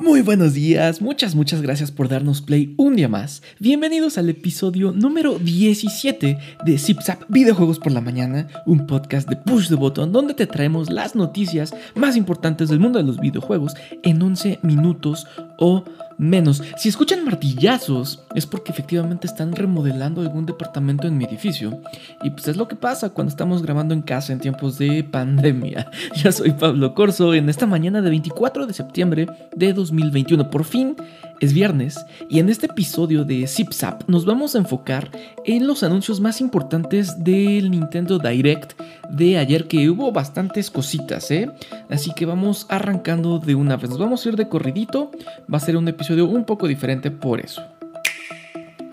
Muy buenos días, muchas muchas gracias por darnos play un día más. Bienvenidos al episodio número 17 de ZipZap Videojuegos por la Mañana, un podcast de Push the Button donde te traemos las noticias más importantes del mundo de los videojuegos en 11 minutos o menos. Si escuchan martillazos, es porque efectivamente están remodelando algún departamento en mi edificio. Y pues es lo que pasa cuando estamos grabando en casa en tiempos de pandemia. Ya soy Pablo Corso en esta mañana de 24 de septiembre de 2021. Por fin es viernes y en este episodio de ZipZap nos vamos a enfocar en los anuncios más importantes del Nintendo Direct de ayer que hubo bastantes cositas, ¿eh? Así que vamos arrancando de una vez. Nos vamos a ir de corridito. Va a ser un episodio un poco diferente por eso.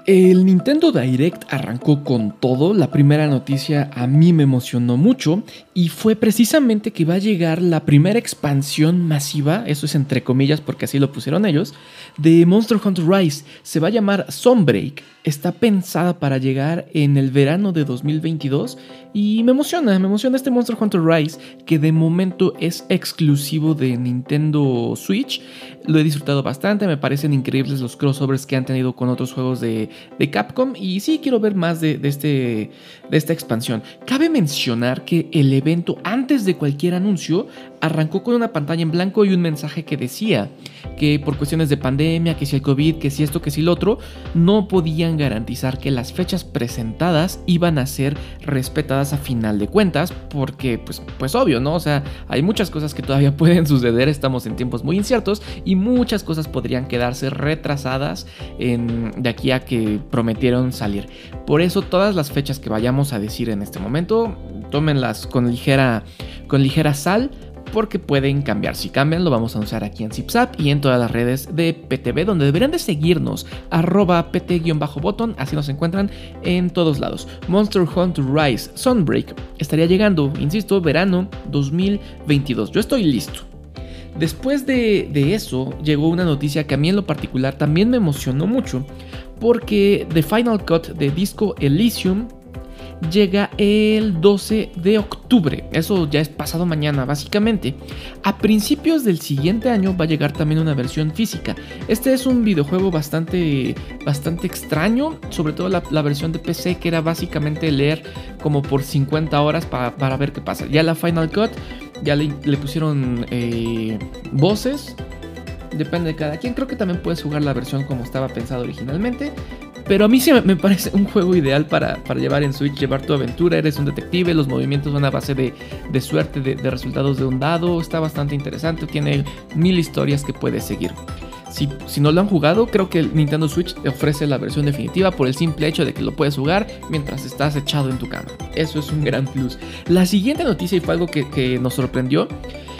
El Nintendo Direct arrancó con todo. La primera noticia a mí me emocionó mucho y fue precisamente que va a llegar la primera expansión masiva, eso es entre comillas porque así lo pusieron ellos, de Monster Hunter Rise. Se va a llamar Sunbreak. Está pensada para llegar en el verano de 2022 y me emociona, me emociona este Monster Hunter Rise que de momento es exclusivo de Nintendo Switch. Lo he disfrutado bastante, me parecen increíbles los crossovers que han tenido con otros juegos de, Capcom y sí quiero ver más de, este, de esta expansión. Cabe mencionar que el evento antes de cualquier anuncio arrancó con una pantalla en blanco y un mensaje que decía que por cuestiones de pandemia, que si el COVID, que si esto, que si lo otro, no podían garantizar que las fechas presentadas iban a ser respetadas a final de cuentas, porque pues, pues obvio, ¿no? O sea, hay muchas cosas que todavía pueden suceder, estamos en tiempos muy inciertos y muchas cosas podrían quedarse retrasadas de aquí a que prometieron salir. Por eso todas las fechas que vayamos a decir en este momento, tómenlas con ligera, con ligera sal porque pueden cambiar. Si cambian, lo vamos a usar aquí en ZipZap y en todas las redes de PTV, donde deberían de seguirnos, arroba pt-botón, así nos encuentran en todos lados. Monster Hunter Rise Sunbreak estaría llegando, insisto, verano 2022. Yo estoy listo. Después de, de, eso, llegó una noticia que a mí en lo particular también me emocionó mucho, porque The Final Cut de Disco Elysium llega el 12 de octubre. Eso ya es pasado mañana, básicamente. A principios del siguiente año va a llegar también una versión física. Este es un videojuego bastante, bastante extraño, sobre todo la, versión de PC que era básicamente leer como por 50 horas para, ver qué pasa. Ya la Final Cut, ya le, pusieron eh, voces. Depende de cada quien. Creo que también puedes jugar la versión como estaba pensado originalmente. Pero a mí sí me parece un juego ideal para, llevar en Switch, llevar tu aventura. Eres un detective, los movimientos son a base de, suerte, de, resultados de un dado. Está bastante interesante, tiene mil historias que puedes seguir. Si, si, no lo han jugado, creo que el Nintendo Switch te ofrece la versión definitiva por el simple hecho de que lo puedes jugar mientras estás echado en tu cama. Eso es un gran plus. La siguiente noticia y fue algo que, que nos sorprendió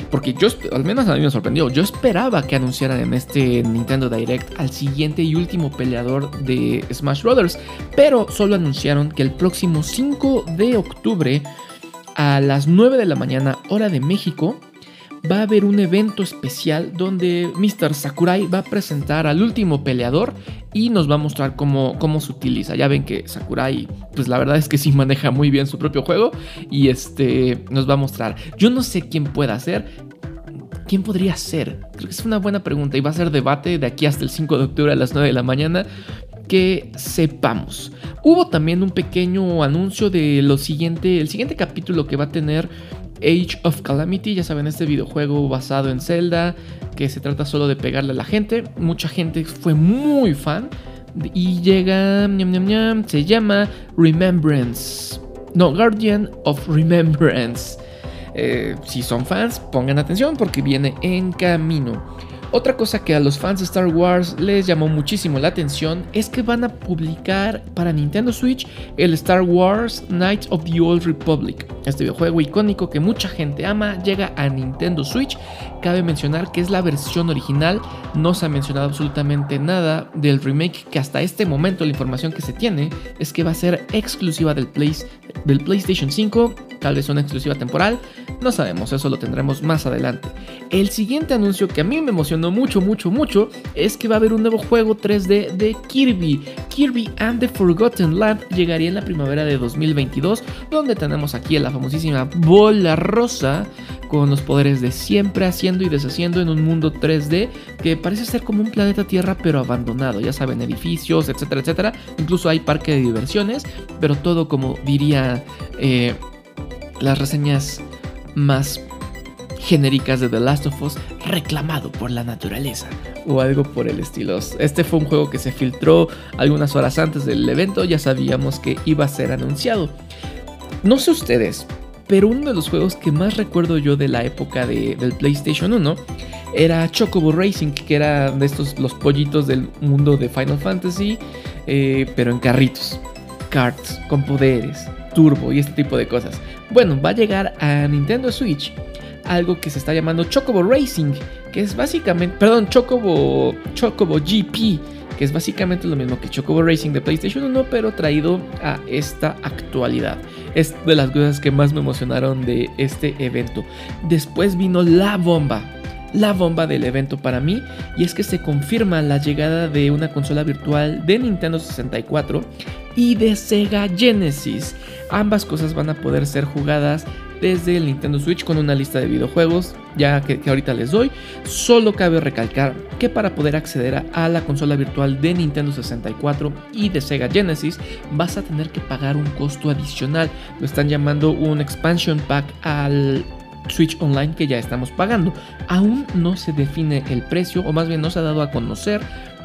porque yo, al menos a mí me sorprendió, yo esperaba que anunciaran en este Nintendo Direct al siguiente y último peleador de Smash Bros. Pero solo anunciaron que el próximo 5 de octubre a las 9 de la mañana hora de México va a haber un evento especial donde Mr. Sakurai va a presentar al último peleador y nos va a mostrar cómo, cómo se utiliza. Ya ven que Sakurai, pues la verdad es que sí maneja muy bien su propio juego y este nos va a mostrar. Yo no sé quién pueda ser. ¿Quién podría ser? Creo que es una buena pregunta y va a ser debate de aquí hasta el 5 de octubre a las 9 de la mañana que sepamos. Hubo también un pequeño anuncio de lo siguiente, el siguiente capítulo que va a tener Age of Calamity, ya saben, este videojuego basado en Zelda, que se trata solo de pegarle a la gente. Mucha gente fue muy fan. Y llega, se llama Remembrance. No, Guardian of Remembrance. Eh, si son fans, pongan atención porque viene en camino. Otra cosa que a los fans de Star Wars les llamó muchísimo la atención es que van a publicar para Nintendo Switch el Star Wars Knights of the Old Republic. Este videojuego icónico que mucha gente ama llega a Nintendo Switch. Cabe mencionar que es la versión original, no se ha mencionado absolutamente nada del remake que hasta este momento la información que se tiene es que va a ser exclusiva del, del PlayStation 5 tal vez una exclusiva temporal, no sabemos, eso lo tendremos más adelante. El siguiente anuncio que a mí me emocionó mucho, mucho, mucho es que va a haber un nuevo juego 3D de Kirby. Kirby and the Forgotten Land llegaría en la primavera de 2022, donde tenemos aquí a la famosísima bola rosa con los poderes de siempre haciendo y deshaciendo en un mundo 3D que parece ser como un planeta Tierra pero abandonado, ya saben, edificios, etcétera, etcétera. Incluso hay parque de diversiones, pero todo como diría eh, las reseñas más genéricas de The Last of Us reclamado por la naturaleza o algo por el estilo. Este fue un juego que se filtró algunas horas antes del evento, ya sabíamos que iba a ser anunciado. No sé ustedes, pero uno de los juegos que más recuerdo yo de la época del PlayStation 1 era Chocobo Racing, que era de estos los pollitos del mundo de Final Fantasy, eh, pero en carritos, karts, con poderes, turbo y este tipo de cosas. Bueno, va a llegar a Nintendo Switch algo que se está llamando Chocobo Racing, que es básicamente, perdón, Chocobo, Chocobo GP, que es básicamente lo mismo que Chocobo Racing de PlayStation 1, pero traído a esta actualidad. Es de las cosas que más me emocionaron de este evento. Después vino la bomba, la bomba del evento para mí y es que se confirma la llegada de una consola virtual de Nintendo 64 y de Sega Genesis. Ambas cosas van a poder ser jugadas desde el Nintendo Switch con una lista de videojuegos, ya que, ahorita les doy. Solo cabe recalcar que para poder acceder a, la consola virtual de Nintendo 64 y de Sega Genesis, vas a tener que pagar un costo adicional. Lo están llamando un expansion pack al Switch Online que ya estamos pagando. Aún no se define el precio, o más bien no se ha dado a conocer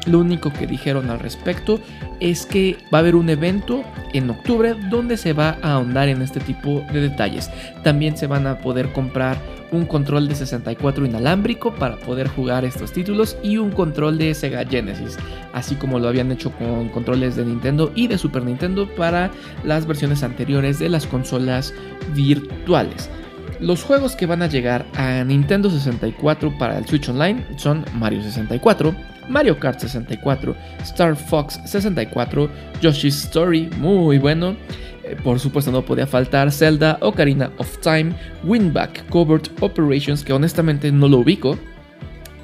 lo único que dijeron al respecto es que va a haber un evento en octubre donde se va a ahondar en este tipo de detalles. También se van a poder comprar un control de 64 inalámbrico para poder jugar estos títulos y un control de Sega Genesis, así como lo habían hecho con controles de Nintendo y de Super Nintendo para las versiones anteriores de las consolas virtuales. Los juegos que van a llegar a Nintendo 64 para el Switch Online son Mario 64, Mario Kart 64, Star Fox 64, Yoshi's Story, muy bueno. Eh, por supuesto no podía faltar Zelda Ocarina of Time, Winback Covert Operations, que honestamente no lo ubico,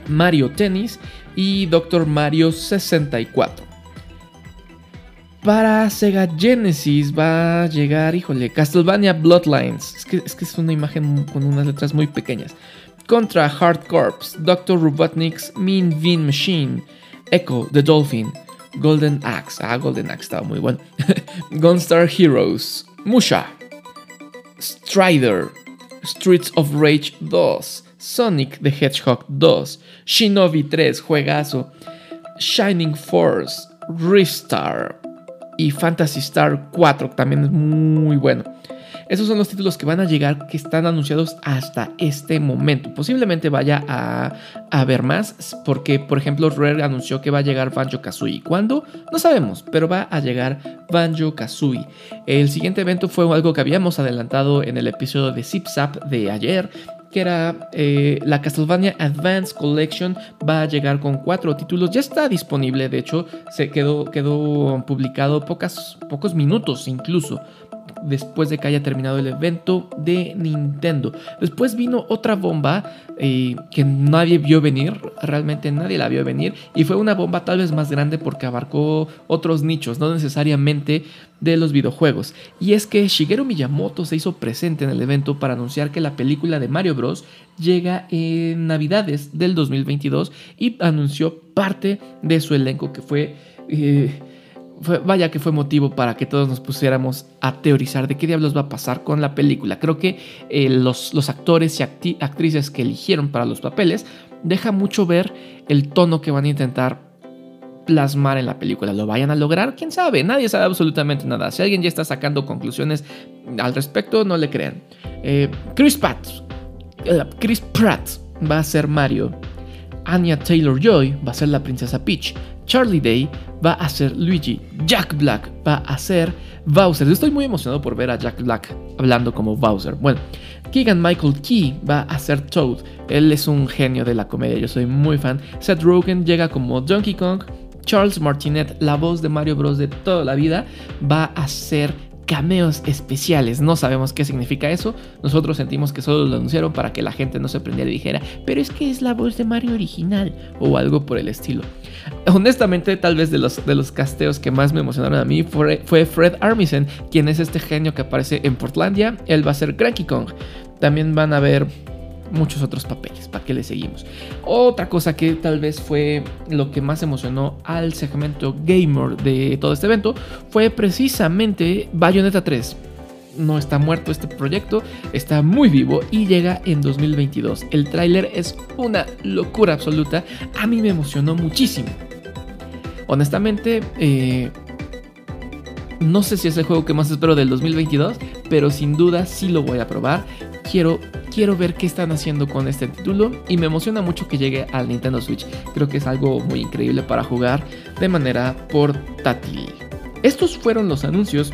Mario Tennis y Doctor Mario 64. Para Sega Genesis va a llegar, híjole, Castlevania Bloodlines. Es que es una imagen con unas letras muy pequeñas contra Hard Corps, Dr. Robotnik's Mean Bean Machine, Echo the Dolphin, Golden Axe, ah, Golden Axe estaba muy bueno, Gunstar Heroes, Musha, Strider, Streets of Rage 2, Sonic the Hedgehog 2, Shinobi 3, juegazo, Shining Force, Ristar y Fantasy Star 4, también es muy bueno. Esos son los títulos que van a llegar, que están anunciados hasta este momento. Posiblemente vaya a, ver más, porque por ejemplo Rare anunció que va a llegar Banjo Kazooie. ¿Cuándo? No sabemos, pero va a llegar Banjo Kazooie. El siguiente evento fue algo que habíamos adelantado en el episodio de Zip Zap de ayer, que era eh, la Castlevania Advance Collection, va a llegar con cuatro títulos, ya está disponible, de hecho se quedó, publicado pocos minutos incluso después de que haya terminado el evento de Nintendo. Después vino otra bomba eh, que nadie vio venir, realmente nadie la vio venir, y fue una bomba tal vez más grande porque abarcó otros nichos, no necesariamente de los videojuegos. Y es que Shigeru Miyamoto se hizo presente en el evento para anunciar que la película de Mario Bros. llega en Navidades del 2022 y anunció parte de su elenco que fue... Eh, vaya que fue motivo para que todos nos pusiéramos a teorizar de qué diablos va a pasar con la película. Creo que eh, los, actores y actrices que eligieron para los papeles deja mucho ver el tono que van a intentar plasmar en la película. ¿Lo vayan a lograr? ¿Quién sabe? Nadie sabe absolutamente nada. Si alguien ya está sacando conclusiones al respecto, no le crean. Eh, Chris Pratt, Chris Pratt va a ser Mario. Anya Taylor Joy va a ser la princesa Peach. Charlie Day va a ser Luigi, Jack Black va a ser Bowser. Estoy muy emocionado por ver a Jack Black hablando como Bowser. Bueno, Keegan Michael Key va a ser Toad. Él es un genio de la comedia, yo soy muy fan. Seth Rogen llega como Donkey Kong. Charles Martinet, la voz de Mario Bros. de toda la vida, va a ser cameos especiales. No sabemos qué significa eso. Nosotros sentimos que solo lo anunciaron para que la gente no se prendiera y dijera, pero es que es la voz de Mario original o algo por el estilo. Honestamente, tal vez de los, de los casteos que más me emocionaron a mí fue, fue Fred Armisen, quien es este genio que aparece en Portlandia. Él va a ser Cranky Kong. También van a ver muchos otros papeles. ¿Para que le seguimos? Otra cosa que tal vez fue lo que más emocionó al segmento gamer de todo este evento fue precisamente Bayonetta 3. No está muerto este proyecto, está muy vivo y llega en 2022. El tráiler es una locura absoluta. A mí me emocionó muchísimo. Honestamente, eh, no sé si es el juego que más espero del 2022, pero sin duda sí lo voy a probar. Quiero quiero ver qué están haciendo con este título y me emociona mucho que llegue al Nintendo Switch. Creo que es algo muy increíble para jugar de manera portátil. Estos fueron los anuncios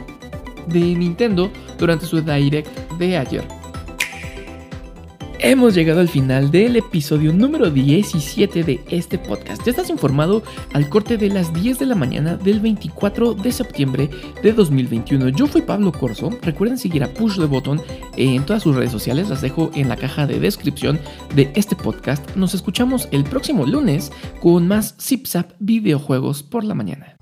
de Nintendo durante su Direct de ayer. Hemos llegado al final del episodio número 17 de este podcast. Ya estás informado al corte de las 10 de la mañana del 24 de septiembre de 2021. Yo fui Pablo Corso. Recuerden seguir a Push the Button en todas sus redes sociales. Las dejo en la caja de descripción de este podcast. Nos escuchamos el próximo lunes con más ZipZap videojuegos por la mañana.